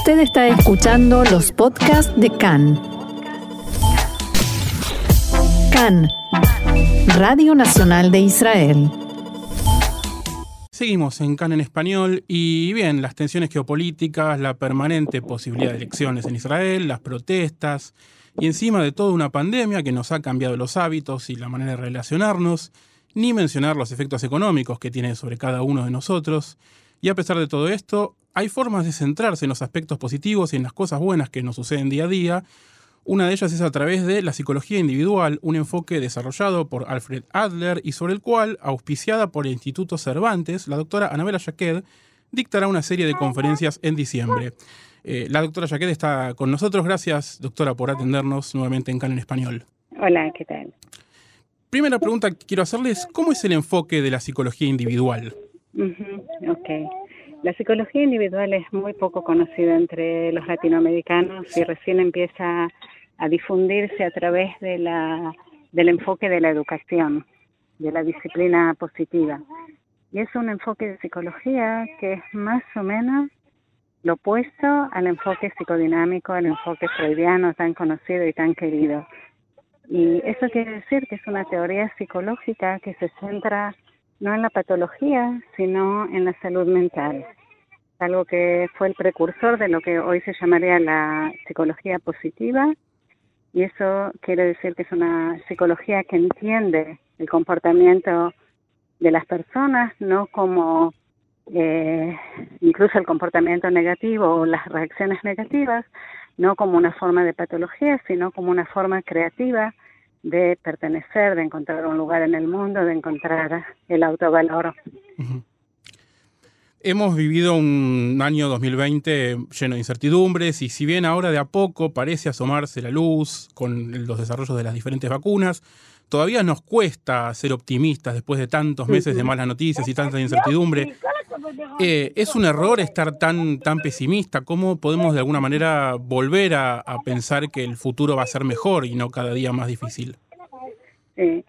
Usted está escuchando los podcasts de CAN. CAN, Radio Nacional de Israel. Seguimos en CAN en español y bien, las tensiones geopolíticas, la permanente posibilidad de elecciones en Israel, las protestas y encima de todo una pandemia que nos ha cambiado los hábitos y la manera de relacionarnos, ni mencionar los efectos económicos que tiene sobre cada uno de nosotros. Y a pesar de todo esto, hay formas de centrarse en los aspectos positivos y en las cosas buenas que nos suceden día a día. Una de ellas es a través de la psicología individual, un enfoque desarrollado por Alfred Adler y sobre el cual, auspiciada por el Instituto Cervantes, la doctora Anabela Jaqued dictará una serie de conferencias en diciembre. Eh, la doctora Jaqued está con nosotros. Gracias, doctora, por atendernos nuevamente en CAN en Español. Hola, ¿qué tal? Primera pregunta que quiero hacerles, ¿cómo es el enfoque de la psicología individual? ok. La psicología individual es muy poco conocida entre los latinoamericanos y recién empieza a difundirse a través de la, del enfoque de la educación, de la disciplina positiva. Y es un enfoque de psicología que es más o menos lo opuesto al enfoque psicodinámico, al enfoque freudiano tan conocido y tan querido. Y eso quiere decir que es una teoría psicológica que se centra no en la patología, sino en la salud mental. Algo que fue el precursor de lo que hoy se llamaría la psicología positiva. Y eso quiere decir que es una psicología que entiende el comportamiento de las personas, no como eh, incluso el comportamiento negativo o las reacciones negativas, no como una forma de patología, sino como una forma creativa de pertenecer, de encontrar un lugar en el mundo, de encontrar el autovalor. Hemos vivido un año 2020 lleno de incertidumbres y si bien ahora de a poco parece asomarse la luz con los desarrollos de las diferentes vacunas, todavía nos cuesta ser optimistas después de tantos meses de malas noticias y tanta incertidumbre. Eh, ¿Es un error estar tan, tan pesimista? ¿Cómo podemos de alguna manera volver a, pensar que el futuro va a ser mejor y no cada día más difícil? Sí.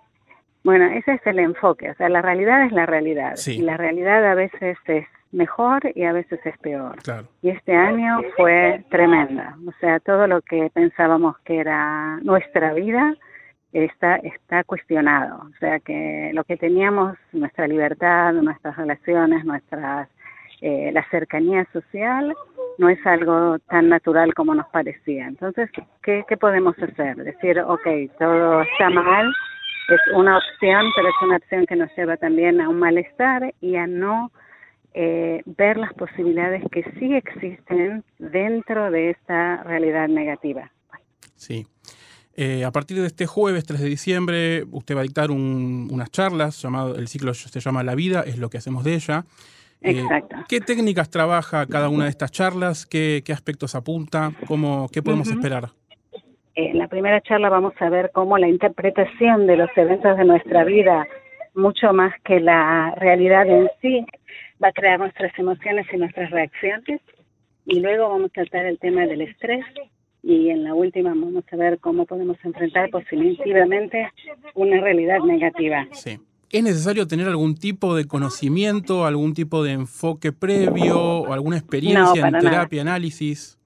Bueno, ese es el enfoque. O sea, la realidad es la realidad. Y la realidad a veces es mejor y a veces es peor. Y este año fue tremenda. O sea, todo lo que pensábamos que era nuestra vida está, está cuestionado. O sea que lo que teníamos, nuestra libertad, nuestras relaciones, nuestras, eh, la cercanía social, no es algo tan natural como nos parecía. Entonces, ¿qué, ¿qué podemos hacer? Decir, ok, todo está mal, es una opción, pero es una opción que nos lleva también a un malestar y a no eh, ver las posibilidades que sí existen dentro de esta realidad negativa. Sí. Eh, a partir de este jueves 3 de diciembre, usted va a dictar unas charlas, llamado, el ciclo se llama La vida, es lo que hacemos de ella. Eh, Exacto. ¿Qué técnicas trabaja cada una de estas charlas? ¿Qué, aspectos apunta? ¿Cómo, ¿Qué podemos esperar? En la primera charla vamos a ver cómo la interpretación de los eventos de nuestra vida, mucho más que la realidad en sí, va a crear nuestras emociones y nuestras reacciones. Y luego vamos a tratar el tema del estrés, y en la última vamos a ver cómo podemos enfrentar positivamente una realidad negativa. Sí. ¿Es necesario tener algún tipo de conocimiento, algún tipo de enfoque previo o alguna experiencia en terapia, análisis?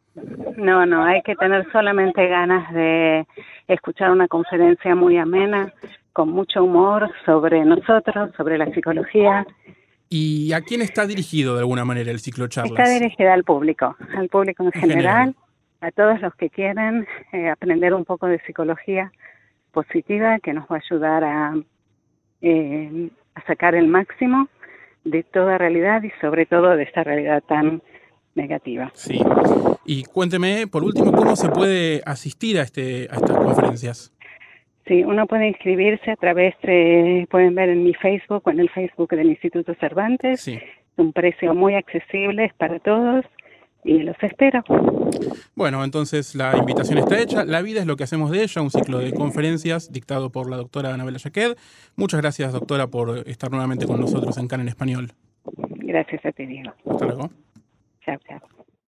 No, no, hay que tener solamente ganas de escuchar una conferencia muy amena, con mucho humor sobre nosotros, sobre la psicología. ¿Y a quién está dirigido de alguna manera el ciclo charlas? Está dirigido al público, al público en, general a todos los que quieren eh, aprender un poco de psicología positiva que nos va a ayudar a, eh, a sacar el máximo de toda realidad y sobre todo de esta realidad tan negativa. Sí. Y cuénteme, por último, ¿cómo se puede asistir a, este, a estas conferencias? Sí, uno puede inscribirse a través de, pueden ver en mi Facebook o en el Facebook del Instituto Cervantes. Sí. Es un precio muy accesible para todos y los espero. Bueno, entonces la invitación está hecha. La vida es lo que hacemos de ella, un ciclo de conferencias dictado por la doctora Anabela Jaqued. Muchas gracias, doctora, por estar nuevamente con nosotros en CAN en Español. Gracias a ti, Diego. Hasta luego. Chao, chao.